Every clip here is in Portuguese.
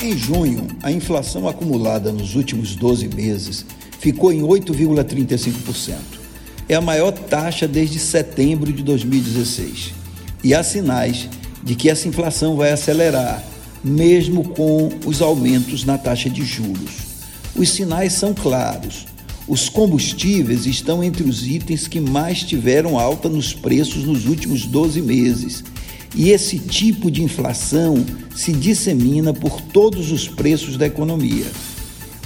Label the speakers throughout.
Speaker 1: Em junho, a inflação acumulada nos últimos 12 meses ficou em 8,35%. É a maior taxa desde setembro de 2016. E há sinais de que essa inflação vai acelerar, mesmo com os aumentos na taxa de juros. Os sinais são claros. Os combustíveis estão entre os itens que mais tiveram alta nos preços nos últimos 12 meses. E esse tipo de inflação se dissemina por todos os preços da economia.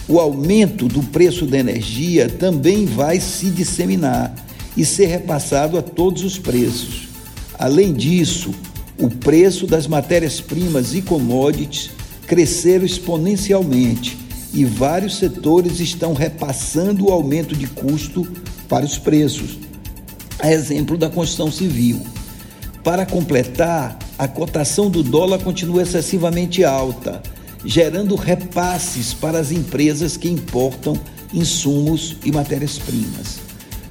Speaker 1: O aumento do preço da energia também vai se disseminar e ser repassado a todos os preços. Além disso, o preço das matérias-primas e commodities cresceram exponencialmente e vários setores estão repassando o aumento de custo para os preços. A exemplo da construção civil. Para completar, a cotação do dólar continua excessivamente alta, gerando repasses para as empresas que importam insumos e matérias-primas.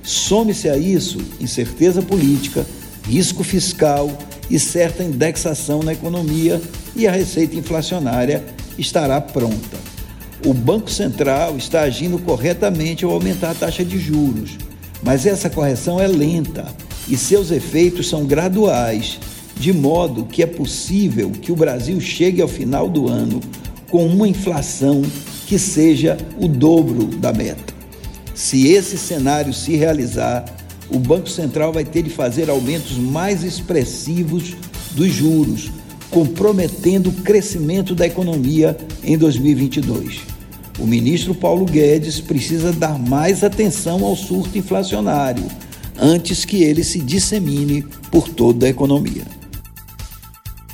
Speaker 1: Some-se a isso incerteza política, risco fiscal e certa indexação na economia, e a receita inflacionária estará pronta. O Banco Central está agindo corretamente ao aumentar a taxa de juros, mas essa correção é lenta e seus efeitos são graduais, de modo que é possível que o Brasil chegue ao final do ano com uma inflação que seja o dobro da meta. Se esse cenário se realizar, o Banco Central vai ter de fazer aumentos mais expressivos dos juros, comprometendo o crescimento da economia em 2022. O ministro Paulo Guedes precisa dar mais atenção ao surto inflacionário antes que ele se dissemine por toda a economia.